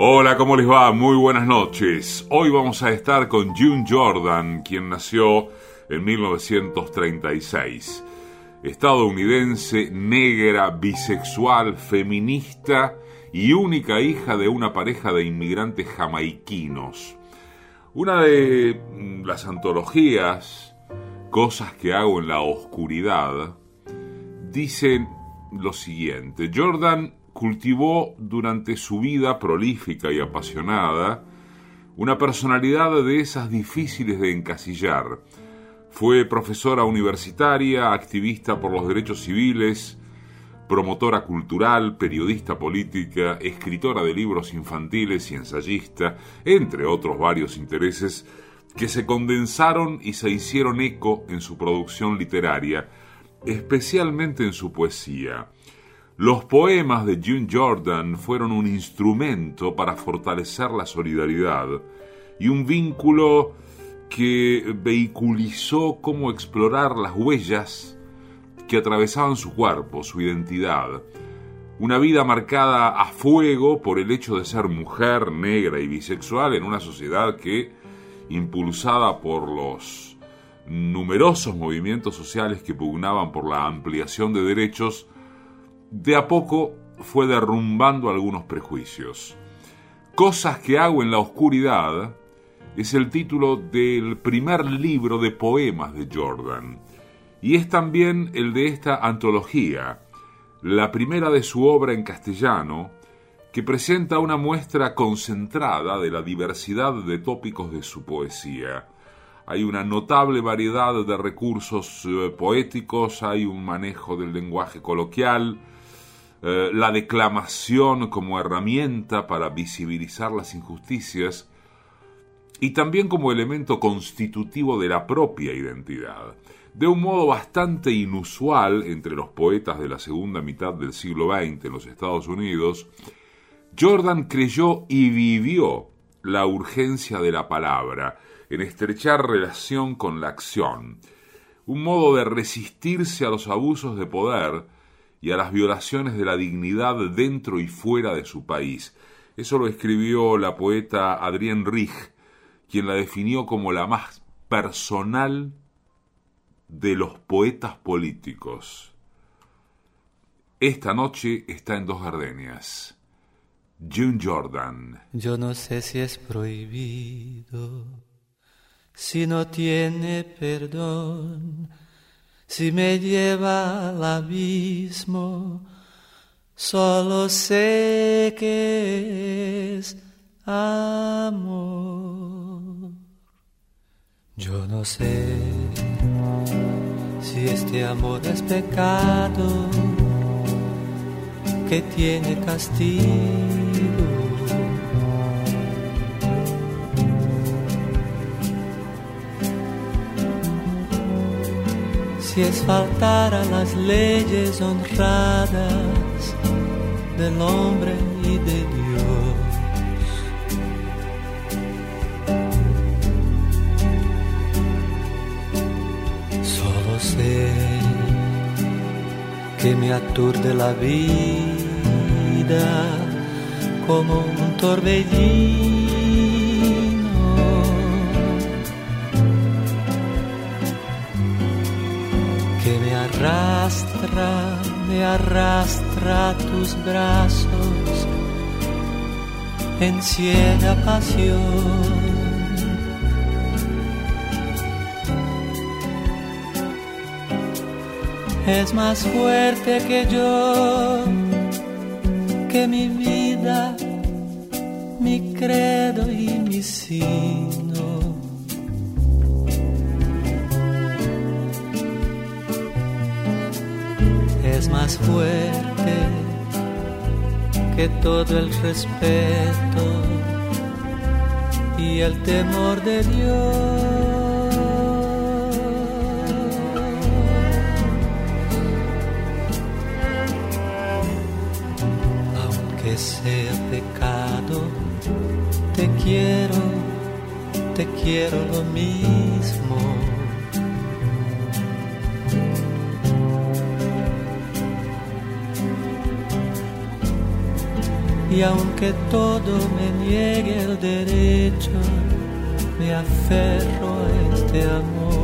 Hola, ¿cómo les va? Muy buenas noches. Hoy vamos a estar con June Jordan, quien nació en 1936. Estadounidense, negra, bisexual, feminista y única hija de una pareja de inmigrantes jamaiquinos. Una de mm, las antologías, Cosas que hago en la oscuridad, dicen lo siguiente. Jordan cultivó durante su vida prolífica y apasionada una personalidad de esas difíciles de encasillar. Fue profesora universitaria, activista por los derechos civiles, promotora cultural, periodista política, escritora de libros infantiles y ensayista, entre otros varios intereses que se condensaron y se hicieron eco en su producción literaria, especialmente en su poesía. Los poemas de June Jordan fueron un instrumento para fortalecer la solidaridad y un vínculo que vehiculizó cómo explorar las huellas que atravesaban su cuerpo, su identidad. Una vida marcada a fuego por el hecho de ser mujer, negra y bisexual en una sociedad que, impulsada por los numerosos movimientos sociales que pugnaban por la ampliación de derechos, de a poco fue derrumbando algunos prejuicios. Cosas que hago en la oscuridad es el título del primer libro de poemas de Jordan y es también el de esta antología, la primera de su obra en castellano, que presenta una muestra concentrada de la diversidad de tópicos de su poesía. Hay una notable variedad de recursos eh, poéticos, hay un manejo del lenguaje coloquial, eh, la declamación como herramienta para visibilizar las injusticias y también como elemento constitutivo de la propia identidad. De un modo bastante inusual entre los poetas de la segunda mitad del siglo XX en los Estados Unidos, Jordan creyó y vivió la urgencia de la palabra en estrechar relación con la acción, un modo de resistirse a los abusos de poder y a las violaciones de la dignidad dentro y fuera de su país. Eso lo escribió la poeta Adrienne Rich, quien la definió como la más personal de los poetas políticos. Esta noche está en Dos Gardenias. June Jordan. Yo no sé si es prohibido, si no tiene perdón si me lleva al abismo, solo sé que es amor. Yo no sé si este amor es pecado que tiene castigo si es faltar a las leyes honradas del hombre y de Dios. Solo sé que me aturde la vida como un torbellino arrastra, me arrastra tus brazos en ciega pasión. Es más fuerte que yo, que mi vida, mi credo y mi más fuerte que todo el respeto y el temor de Dios. Aunque sea pecado, te quiero, te quiero lo mismo y aunque todo me niegue el derecho, me aferro a este amor.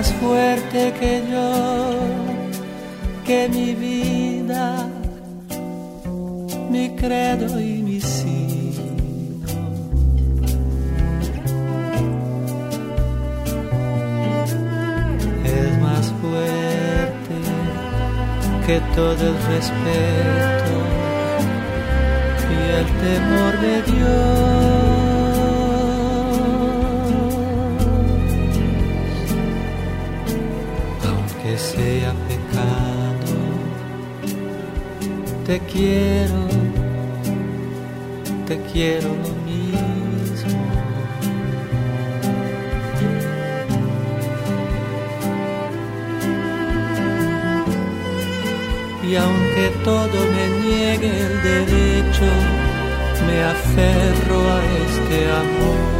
Más fuerte que yo, que mi vida, mi credo y mi signo. Es más fuerte que todo el respeto y el temor de Dios. Sea pecado. Te quiero, te quiero lo mismo. Y aunque todo me niegue el derecho, me aferro a este amor.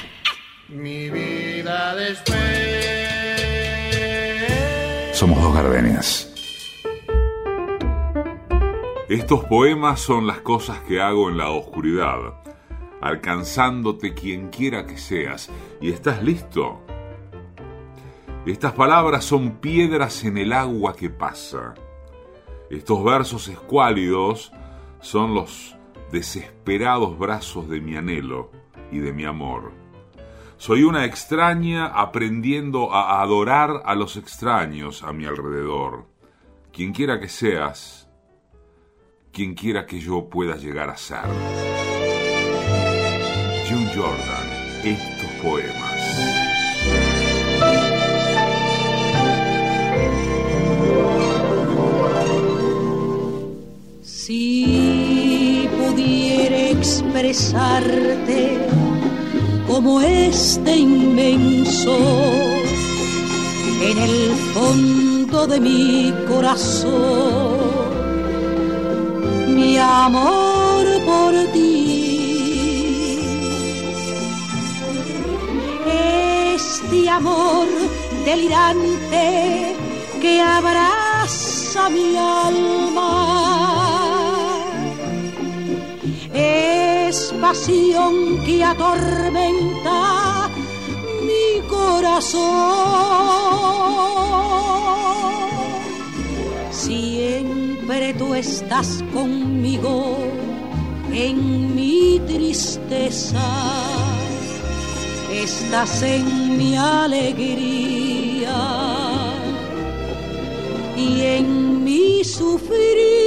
Estos poemas son las cosas que hago en la oscuridad, alcanzándote quien quiera que seas. ¿Y estás listo? Estas palabras son piedras en el agua que pasa. Estos versos escuálidos son los desesperados brazos de mi anhelo y de mi amor. Soy una extraña aprendiendo a adorar a los extraños a mi alrededor. Quien quiera que seas, quien quiera que yo pueda llegar a ser. June Jordan, estos poemas. Si pudiera expresarte como este inmenso en el fondo de mi corazón. Mi amor por ti. Este amor delirante que abraza mi alma es pasión que atormenta mi corazón. Tú estás conmigo en mi tristeza, estás en mi alegría y en mi sufrir.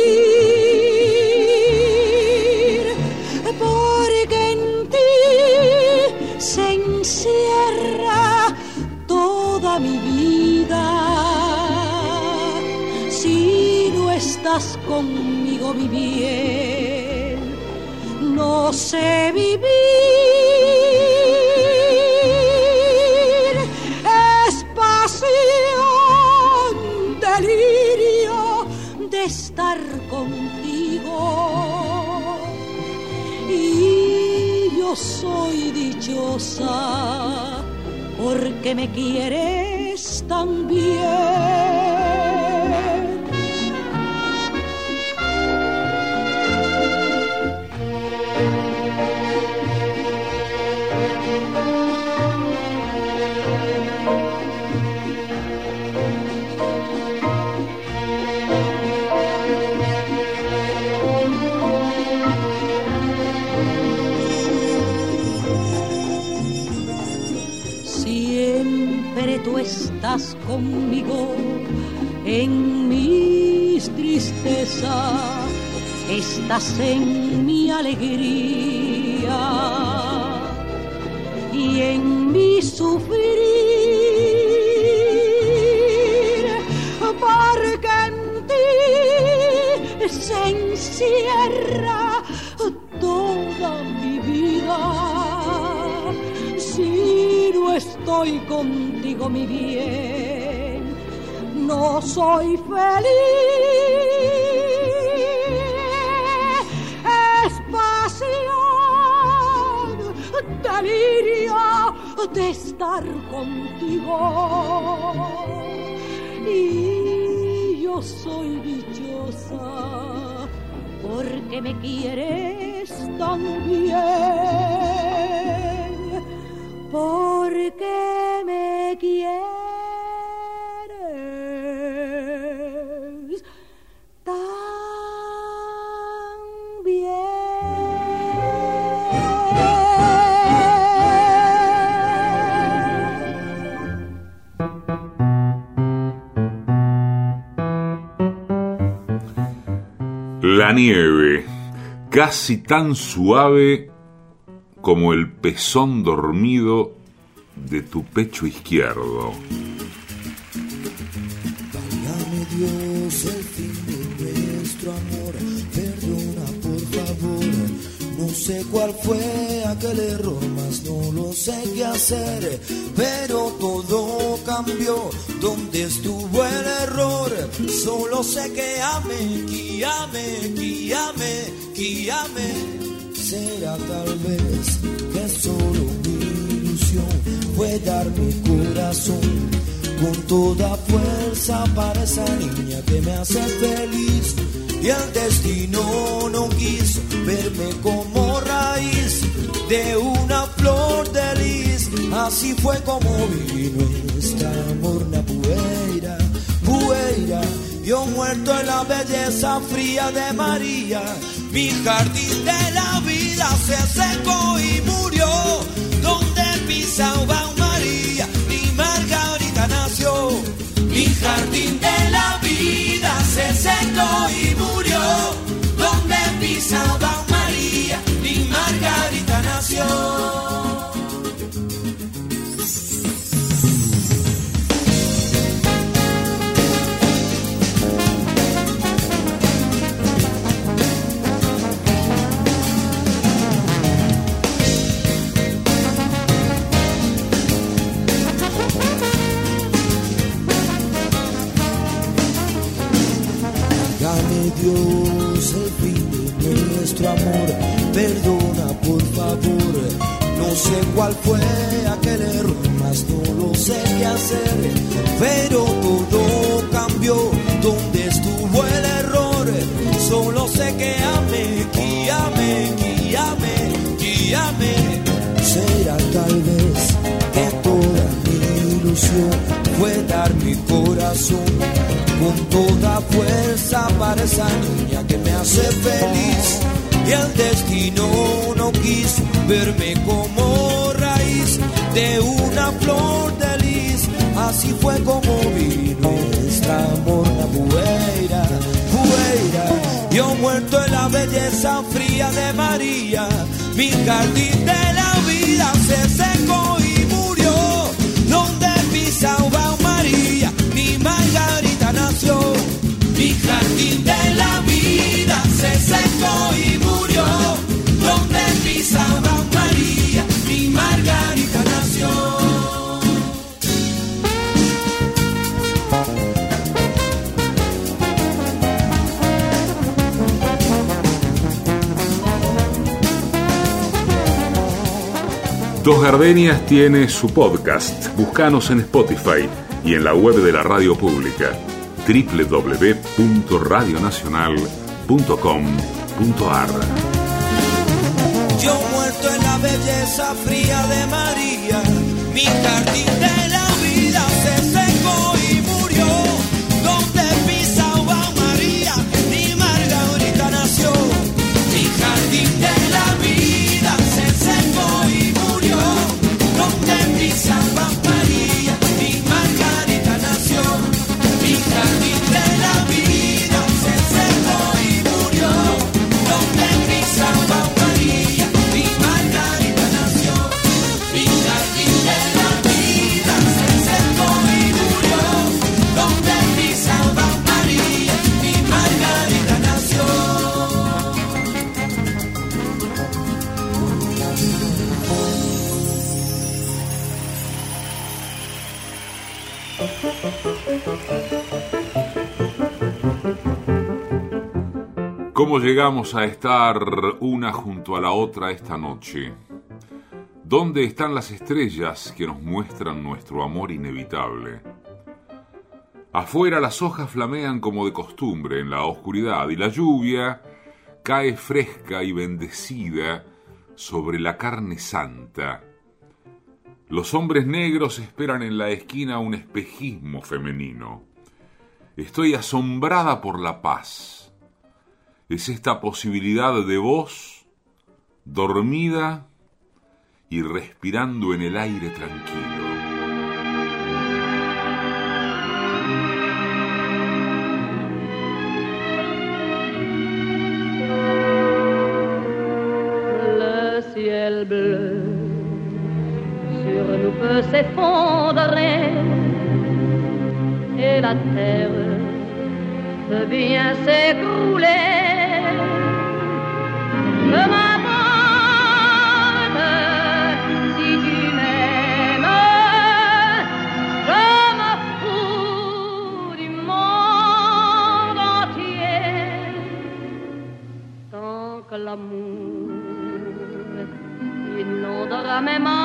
Conmigo, mi bien. No sé vivir, es pasión, delirio de estar contigo. Y yo soy dichosa porque me quieres tan conmigo en mis tristezas, estás en mi alegría y en mi sufrir, porque en ti se encierra toda mi vida. Estoy contigo, mi bien, no soy feliz. Es pasión, delirio de estar contigo. Y yo soy dichosa porque me quieres tan bien porque me quieres La nieve, casi tan suave como el pezón dormido de tu pecho izquierdo. Sé cuál fue aquel error, más no lo sé qué hacer, pero todo cambió. ¿Dónde estuvo el error? Solo sé que ame, que ame, que ame, que ame será tal vez que solo mi ilusión fue dar mi corazón con toda fuerza para esa niña que me hace feliz y el destino no quiso verme como de una flor de lis así fue como vino nuestra morna pueira pueira yo muerto en la belleza fría de María mi jardín de la vida se secó y murió. Donde pisaba María, mi Margarita nació. Mi jardín de la vida se secó y murió. Donde pisaba María, Margarita nació. Dios el fin de nuestro amor. Perdona por no sé cuál fue aquel error, más no lo sé qué hacer. Pero todo cambió, ¿dónde estuvo el error? Solo sé que ame, que ame, que ame, que ame. Será tal vez que toda mi ilusión fue dar mi corazón con toda fuerza para esa niña que me hace feliz. Y el destino no quiso verme como raíz de una flor de. Así fue como vino esta morna bueira, bueira. Yo muerto en la belleza fría de María, mi jardín de la vida se secó y murió. Donde pisa María, mi Margarita nació, mi jardín de la Dos Gardenias tiene su podcast. Búscanos en Spotify y en la web de la radio pública www.radionacional.com.ar belleza fría de María, mi jardín ¿Cómo llegamos a estar una junto a la otra esta noche? ¿Dónde están las estrellas que nos muestran nuestro amor inevitable? Afuera las hojas flamean como de costumbre en la oscuridad y la lluvia cae fresca y bendecida sobre la carne santa. Los hombres negros esperan en la esquina un espejismo femenino. Estoy asombrada por la paz es esta posibilidad de voz dormida y respirando en el aire tranquilo. Bleu sur nous peut s'effondrer et la terre peut s'écrouler. L'amour inondera mes matins,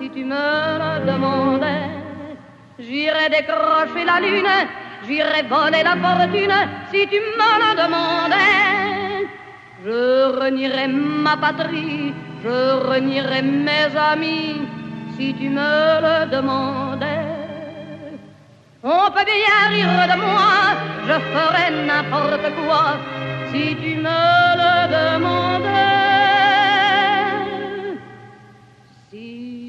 si tu me le demandais. J'irai décrocher la lune, j'irai voler la fortune si tu me le demandais. Je renierai ma patrie, je renierai mes amis si tu me le demandais. On peut bien rire de moi, je ferai n'importe quoi si tu me le demandais.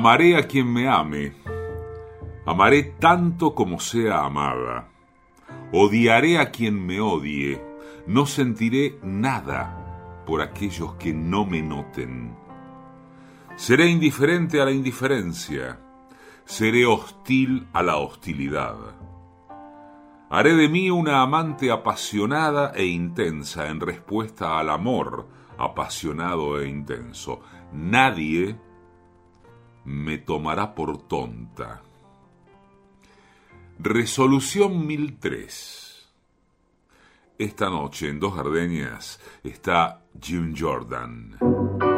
Amaré a quien me ame, amaré tanto como sea amada. Odiaré a quien me odie, no sentiré nada por aquellos que no me noten. Seré indiferente a la indiferencia, seré hostil a la hostilidad. Haré de mí una amante apasionada e intensa en respuesta al amor apasionado e intenso. Nadie me tomará por tonta. Resolución 1003. Esta noche en Dos Gardenias está Jim Jordan.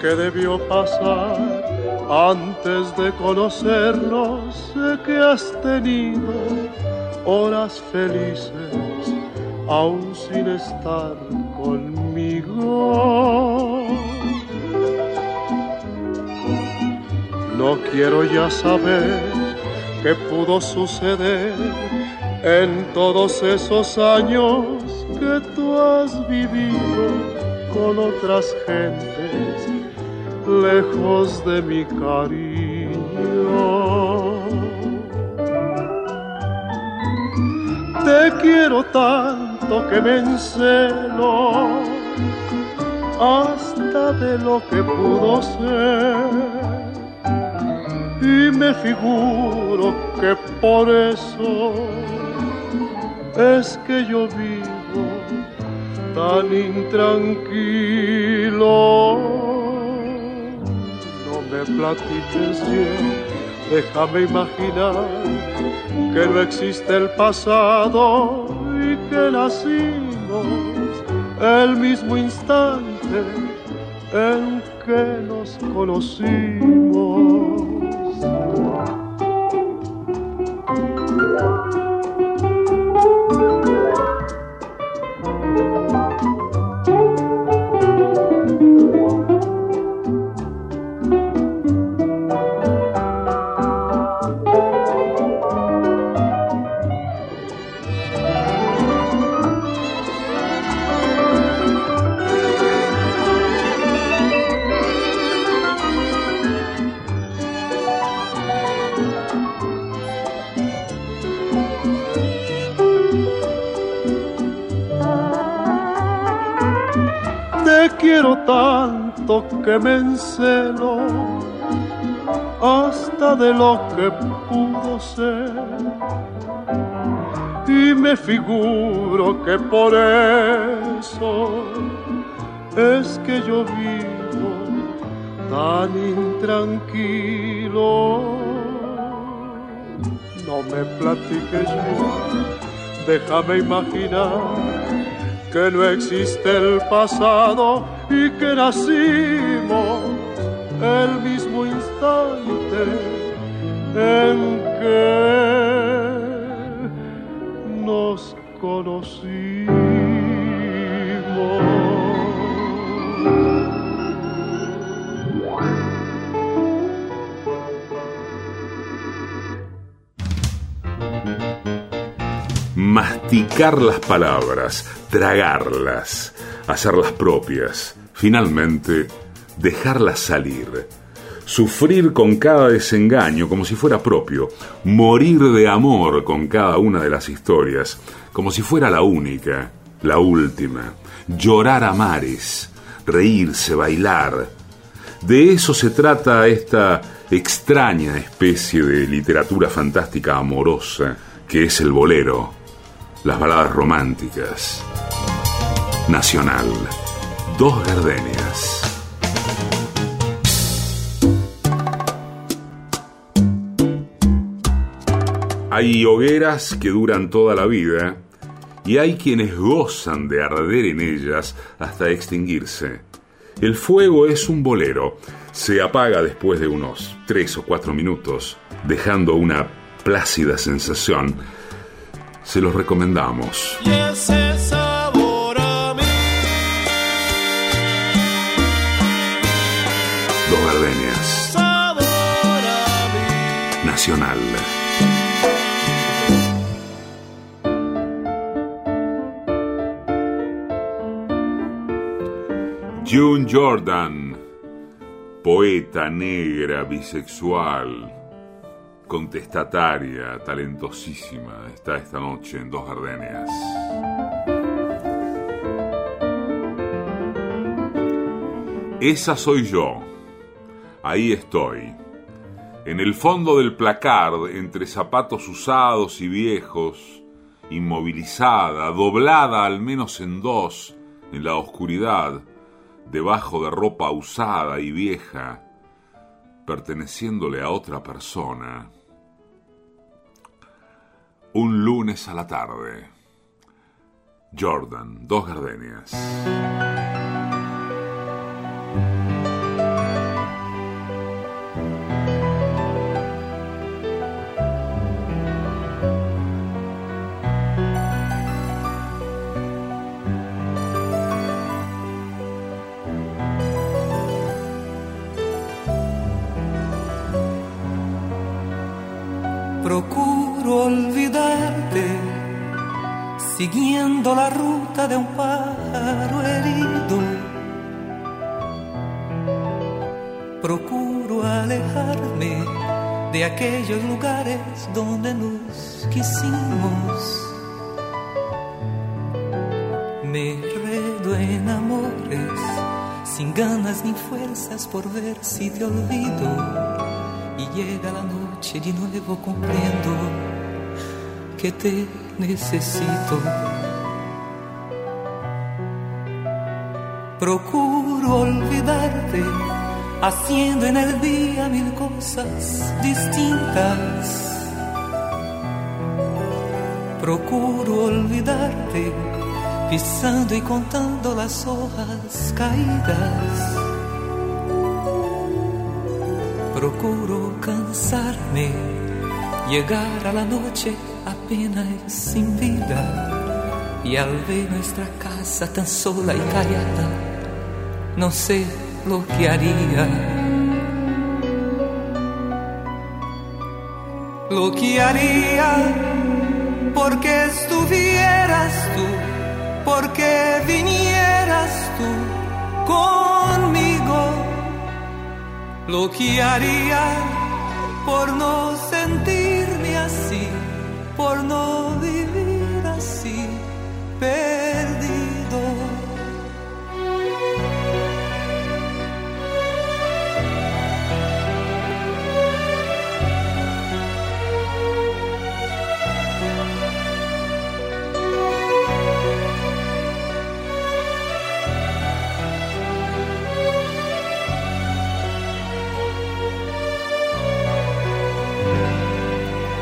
Que debió pasar antes de conocernos. Sé que has tenido horas felices aún sin estar conmigo. No quiero ya saber qué pudo suceder en todos esos años que tú has vivido con otras gentes, lejos de mi cariño. Te quiero tanto que me encelo hasta de lo que pudo ser. Y me figuro que por eso es que yo vivo tan intranquilo. Me platiques déjame imaginar que no existe el pasado y que nacimos el mismo instante en que nos conocimos. Que me encelo hasta de lo que pudo ser. Y me figuro que por eso es que yo vivo tan intranquilo. No me platiques ya, déjame imaginar que no existe el pasado y que nacimos el mismo instante en que nos conocimos. Masticar las palabras, tragarlas hacerlas propias, finalmente dejarlas salir, sufrir con cada desengaño como si fuera propio, morir de amor con cada una de las historias, como si fuera la única, la última, llorar a mares, reírse, bailar. De eso se trata esta extraña especie de literatura fantástica amorosa que es el bolero, las baladas románticas. Nacional. Dos gardenias. Hay hogueras que duran toda la vida y hay quienes gozan de arder en ellas hasta extinguirse. El fuego es un bolero. Se apaga después de unos tres o cuatro minutos, dejando una plácida sensación Se los recomendamos. Y ese sabor a mí. Dos gardenias. Sabor a mí. Nacional. June Jordan, poeta negra, bisexual, contestataria, talentosísima, está esta noche en Dos Gardenias. Esa soy yo. Ahí estoy. En el fondo del placard, entre zapatos usados y viejos, inmovilizada, doblada al menos en dos, en la oscuridad, debajo de ropa usada y vieja, perteneciéndole a otra persona. Un lunes a la tarde. Jordan, dos gardenias. Sin ganas ni fuerzas por ver si te olvido y llega la noche de nuevo comprendo que te necesito. Procuro olvidarte, haciendo en el día mil cosas distintas. Procuro olvidarte, pisando y contando las hojas caídas. Procuro cansarme, llegar a la noche apenas sin vida. Y al ver nuestra casa tan sola y callada, no sé lo que haría. Lo que haría porque estuvieras tú, porque vinieras tú conmigo lo que haría por no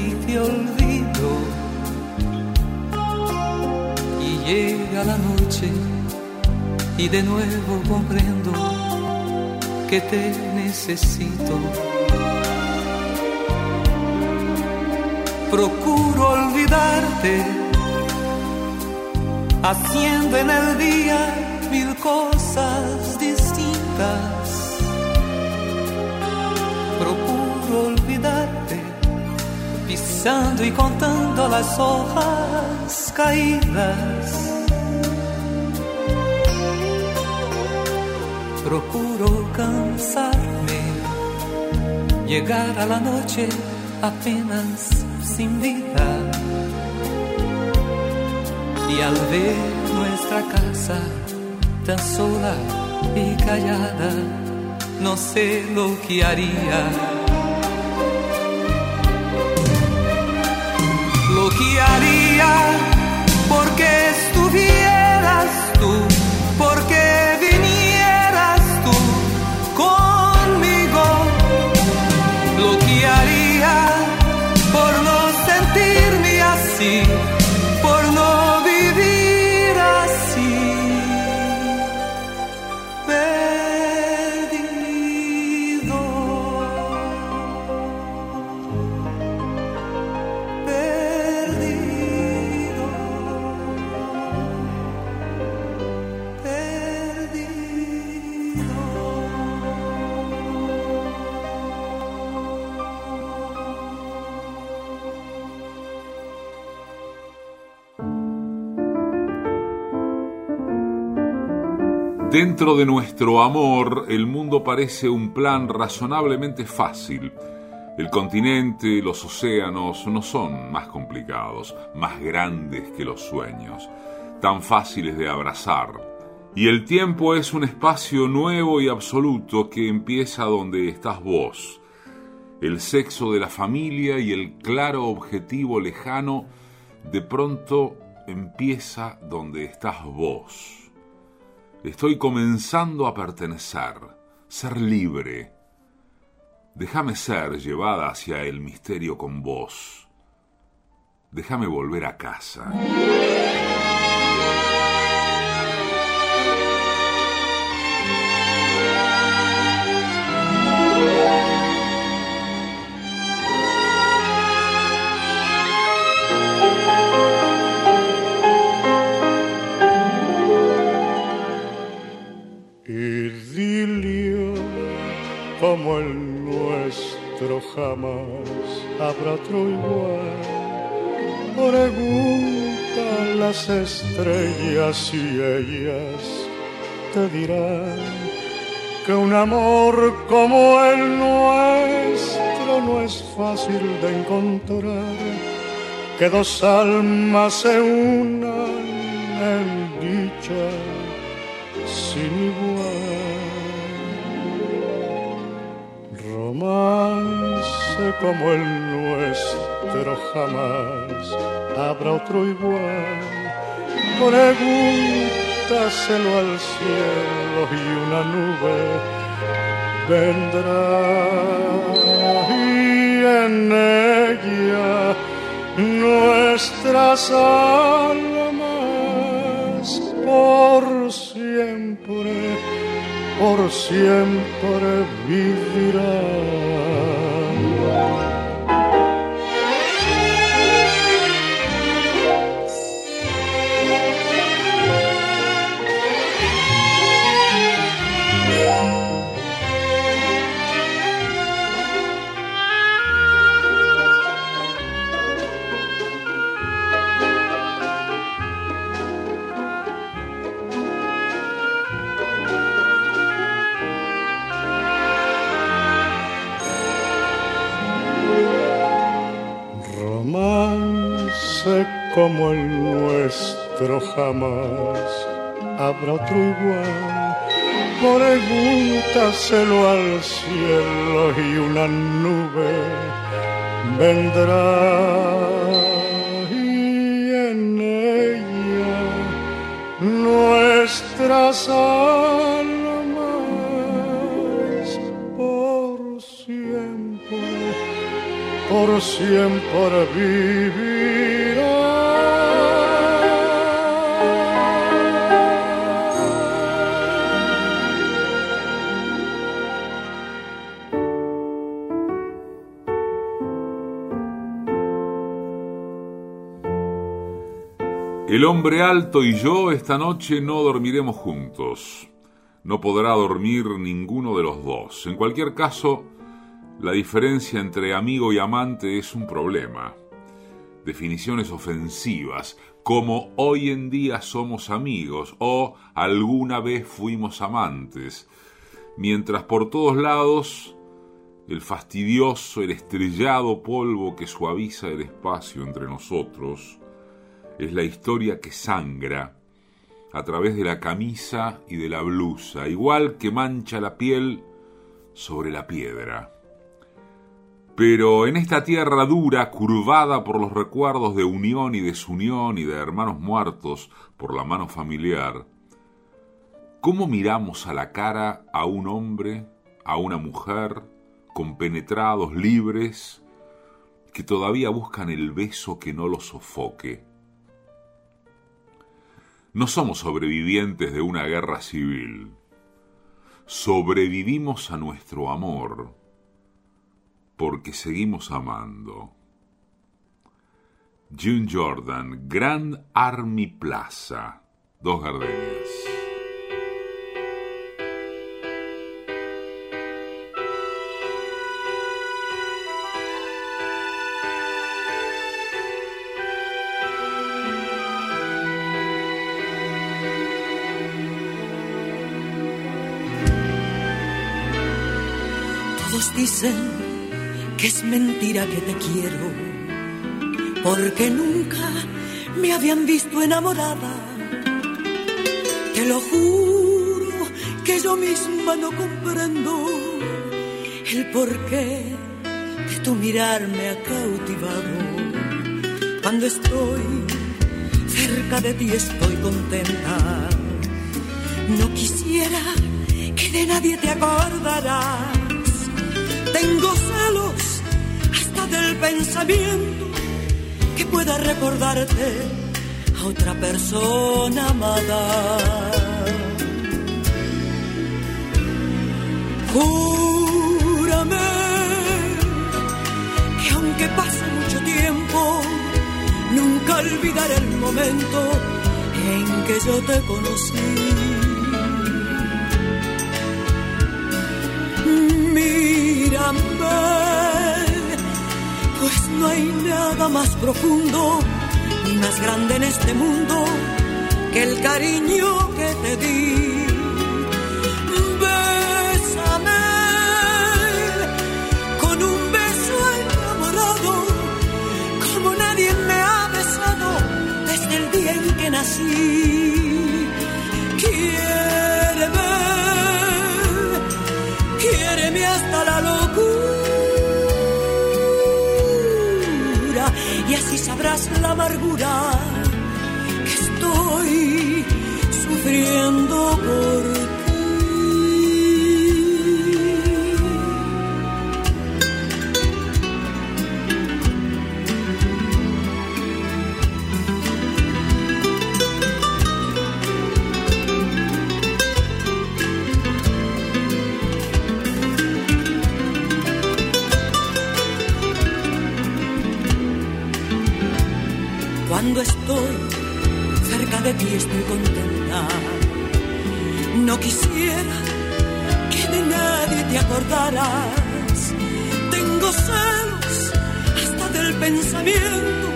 si te olvido. Y llega la noche y de nuevo comprendo que te necesito. Procuro olvidarte, haciendo en el día mil cosas distintas. Pisando y contando las hojas caídas. Procuro cansarme, llegar a la noche apenas sin vida. Y al ver nuestra casa tan sola y callada, no sé lo que haría. guiaría porque estuvieras tú, porque Dentro de nuestro amor, el mundo parece un plan razonablemente fácil. El continente, los océanos no son más complicados, más grandes que los sueños, tan fáciles de abrazar. Y el tiempo es un espacio nuevo y absoluto que empieza donde estás vos. El sexo de la familia y el claro objetivo lejano de pronto empieza donde estás vos. Estoy comenzando a pertenecer, ser libre. Déjame ser llevada hacia el misterio con vos. Déjame volver a casa. Otro igual. Pregunta las estrellas y ellas te dirán que un amor como el nuestro no es fácil de encontrar, que dos almas se unan en dicha sin igual. Romance como el jamás habrá otro igual. Pregúntaselo al cielo y una nube vendrá y en ella nuestras almas por siempre, por siempre vivirán. Como el nuestro jamás habrá otro igual. Pregúntaselo al cielo y una nube vendrá y en ella nuestras almas por siempre por siempre vivirá. El hombre alto y yo esta noche no dormiremos juntos. No podrá dormir ninguno de los dos. En cualquier caso, la diferencia entre amigo y amante es un problema. Definiciones ofensivas, como hoy en día somos amigos o alguna vez fuimos amantes, mientras por todos lados el fastidioso, el estrellado polvo que suaviza el espacio entre nosotros es la historia que sangra a través de la camisa y de la blusa, igual que mancha la piel sobre la piedra. Pero en esta tierra dura, curvada por los recuerdos de unión y desunión y de hermanos muertos por la mano familiar, ¿Cómo miramos a la cara a un hombre, a una mujer, compenetrados, libres, que todavía buscan el beso que no los sofoque? No somos sobrevivientes de una guerra civil. Sobrevivimos a nuestro amor porque seguimos amando. June Jordan, Grand Army Plaza, Dos Gardenias. Dicen que es mentira que te quiero, porque nunca me habían visto enamorada. Te lo juro que yo misma no comprendo el porqué de tu mirar me ha cautivado. Cuando estoy cerca de ti estoy contenta. No quisiera que de nadie te acordarás. Tengo celos del pensamiento que pueda recordarte a otra persona amada. Júrame que aunque pase mucho tiempo, nunca olvidaré el momento en que yo te conocí. Pues no hay nada más profundo ni más grande en este mundo que el cariño que te di. Bésame con un beso enamorado, como nadie me ha besado desde el día en que nací. Amargura que estoy sufriendo por Cuando estoy cerca de ti estoy contenta. No quisiera que de nadie te acordaras. Tengo celos hasta del pensamiento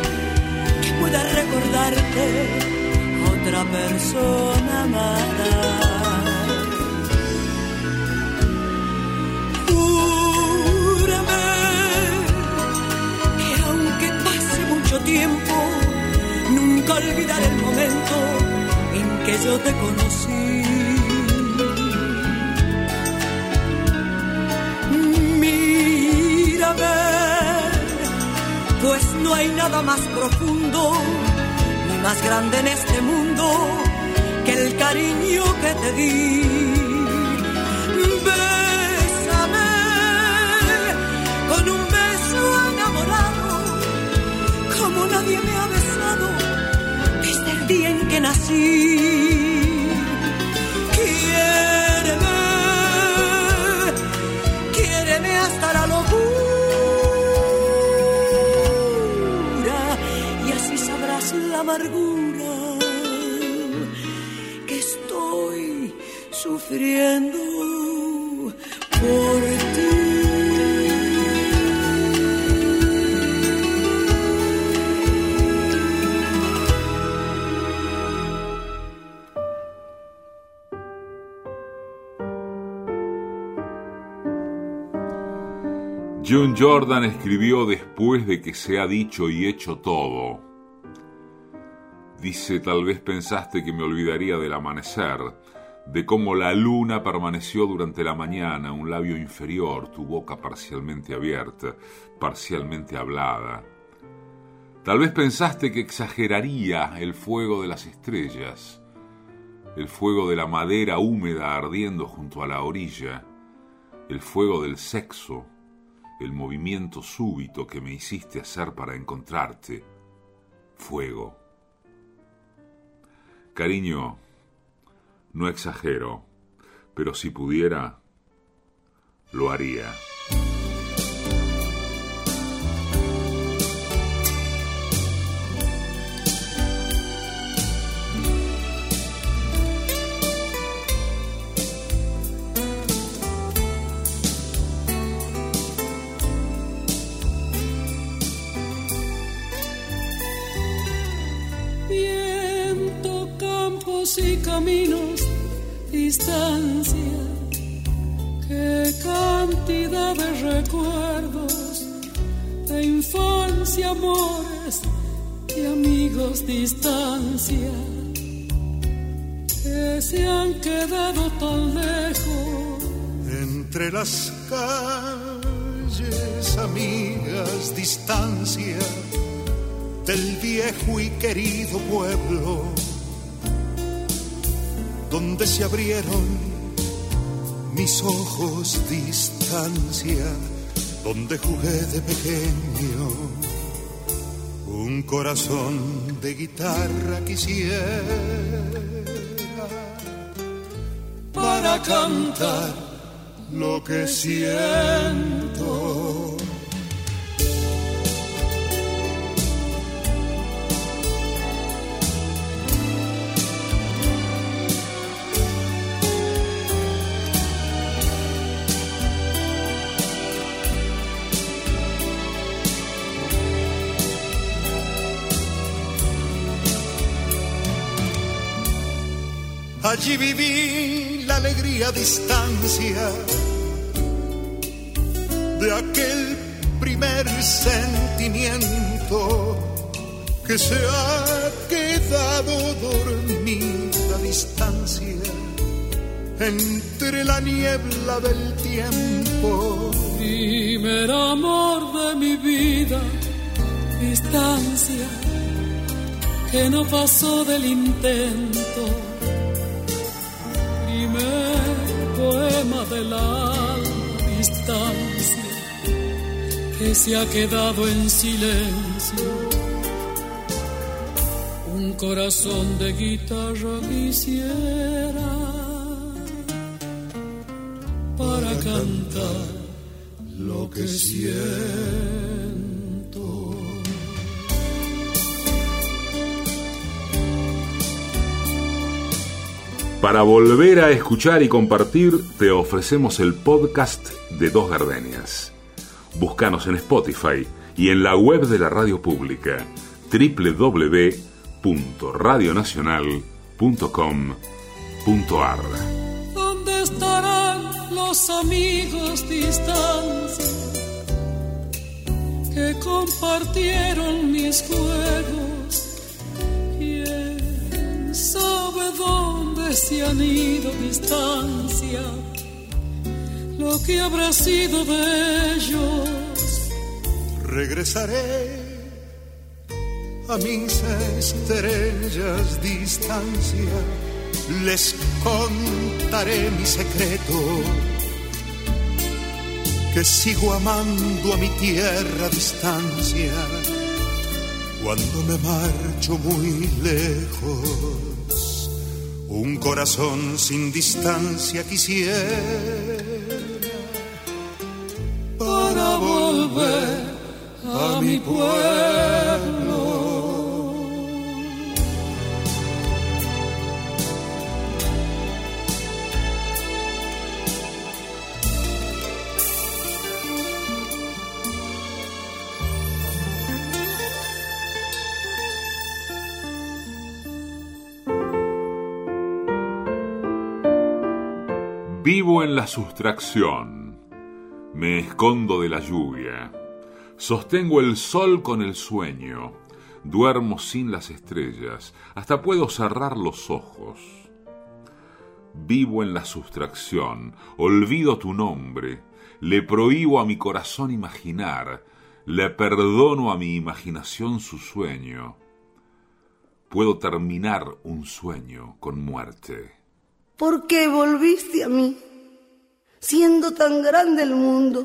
que pueda recordarte a otra persona amada. Yo te conocí. Mírame, pues no hay nada más profundo ni más grande en este mundo que el cariño que te di. Bésame con un beso enamorado como nadie me en que nací. Quiéreme, quiéreme hasta la locura y así sabrás la amargura que estoy sufriendo Jordan escribió después de que se ha dicho y hecho todo. Dice, tal vez pensaste que me olvidaría del amanecer, de cómo la luna permaneció durante la mañana, un labio inferior, tu boca parcialmente abierta, parcialmente hablada. Tal vez pensaste que exageraría el fuego de las estrellas, el fuego de la madera húmeda ardiendo junto a la orilla, el fuego del sexo, el movimiento súbito que me hiciste hacer para encontrarte, fuego. Cariño, no exagero, pero si pudiera, lo haría. Distancia, qué cantidad de recuerdos, de infancia, amores y amigos, distancia, que se han quedado tan lejos. Entre las calles, amigas, distancia del viejo y querido pueblo donde se abrieron mis ojos distancia, donde jugué de pequeño. Un corazón de guitarra quisiera para cantar lo que siento. Allí viví la alegría a distancia de aquel primer sentimiento que se ha quedado dormida a distancia entre la niebla del tiempo. Primer amor de mi vida, distancia que no pasó del intento poema del alma distancia que se ha quedado en silencio. Un corazón de guitarra quisiera para cantar lo que siento. Para volver a escuchar y compartir, te ofrecemos el podcast de Dos Gardenias. Búscanos en Spotify y en la web de la radio pública www.radionacional.com.ar. ¿Dónde estarán los amigos distancia que compartieron mis juegos? ¿Quién sabe dónde? se han ido distancia, lo que habrá sido de ellos. Regresaré a mis estrellas distancia, les contaré mi secreto, que sigo amando a mi tierra distancia, cuando me marcho muy lejos un corazón sin distancia quisiera para volver a mi pueblo. Vivo en la sustracción, me escondo de la lluvia, sostengo el sol con el sueño, duermo sin las estrellas, hasta puedo cerrar los ojos. Vivo en la sustracción, olvido tu nombre, le prohíbo a mi corazón imaginar, le perdono a mi imaginación su sueño. puedo terminar un sueño con muerte. ¿Por qué volviste a mí, siendo tan grande el mundo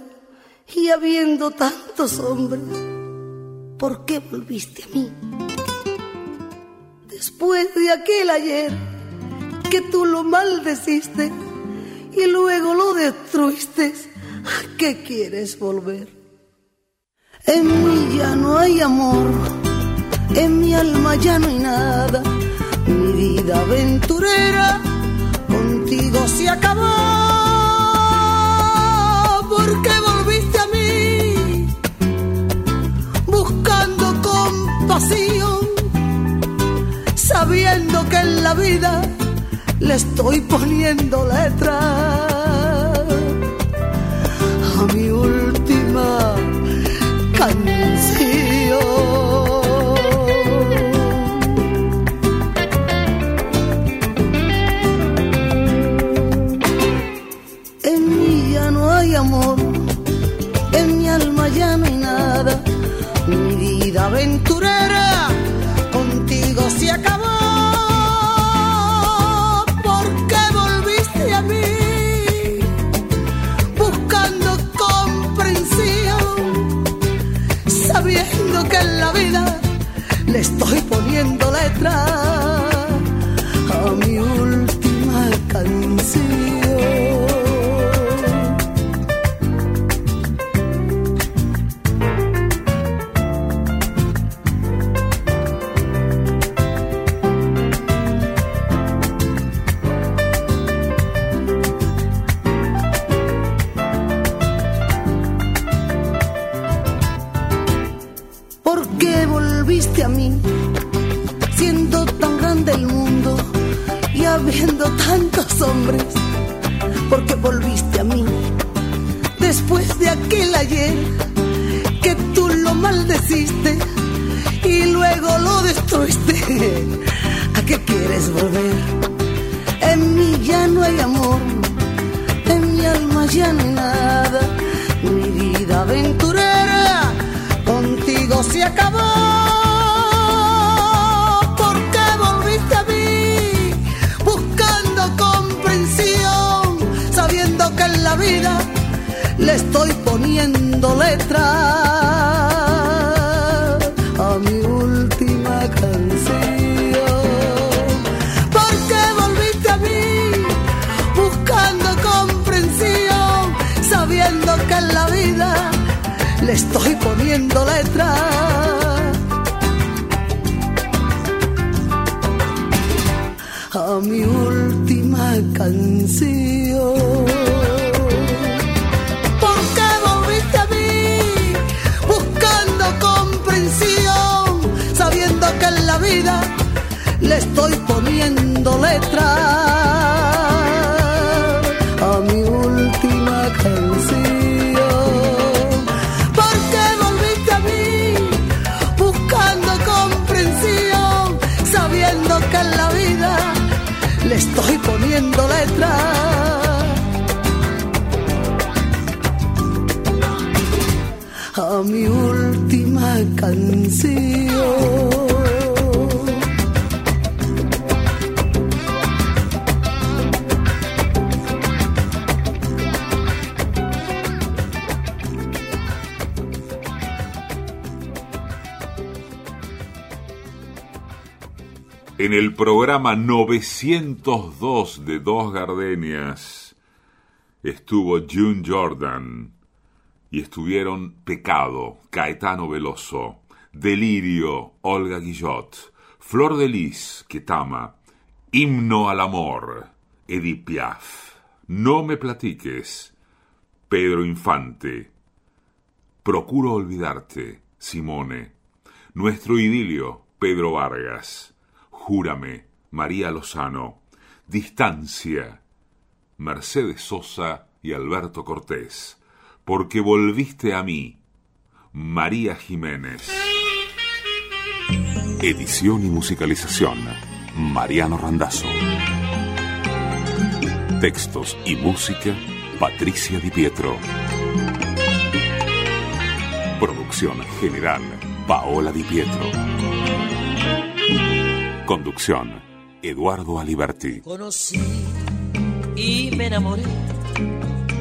y habiendo tantos hombres? ¿Por qué volviste a mí? Después de aquel ayer que tú lo maldeciste y luego lo destruiste, ¿a qué quieres volver? En mí ya no hay amor, en mi alma ya no hay nada, mi vida aventurera contigo se acabó. ¿Por qué volviste a mí buscando compasión, sabiendo que en la vida le estoy poniendo letra a mi última canción. Vida le estoy poniendo letra. A mi última canción. ¿Por qué volviste a mí buscando comprensión, sabiendo que en la vida le estoy mi última canción. En el programa 902 de Dos Gardenias estuvo June Jordan y estuvieron Pecado, Caetano Veloso, Delirio, Olga Guillot, Flor de Lis, Ketama, Himno al Amor, Edith Piaf, No me platiques, Pedro Infante, Procuro olvidarte, Simone, Nuestro idilio, Pedro Vargas, Júrame, María Lozano, Distancia, Mercedes Sosa y Alberto Cortés, Porque volviste a mí, María Jiménez. Edición y musicalización, Mariano Randazzo. Textos y música, Patricia Di Pietro. Producción general, Paola Di Pietro. Conducción, Eduardo Aliberti. Conocí y me enamoré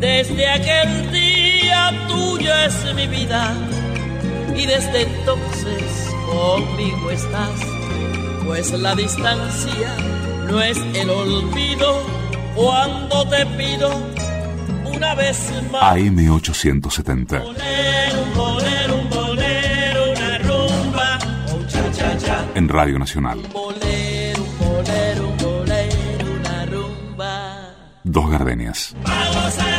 Desde aquel día tuyo es mi vida y desde entonces conmigo estás pues la distancia no es el olvido cuando te pido una vez más. AM870. una rumba, En Radio Nacional. bolero, bolero, una rumba. Dos gardenias. Vamos a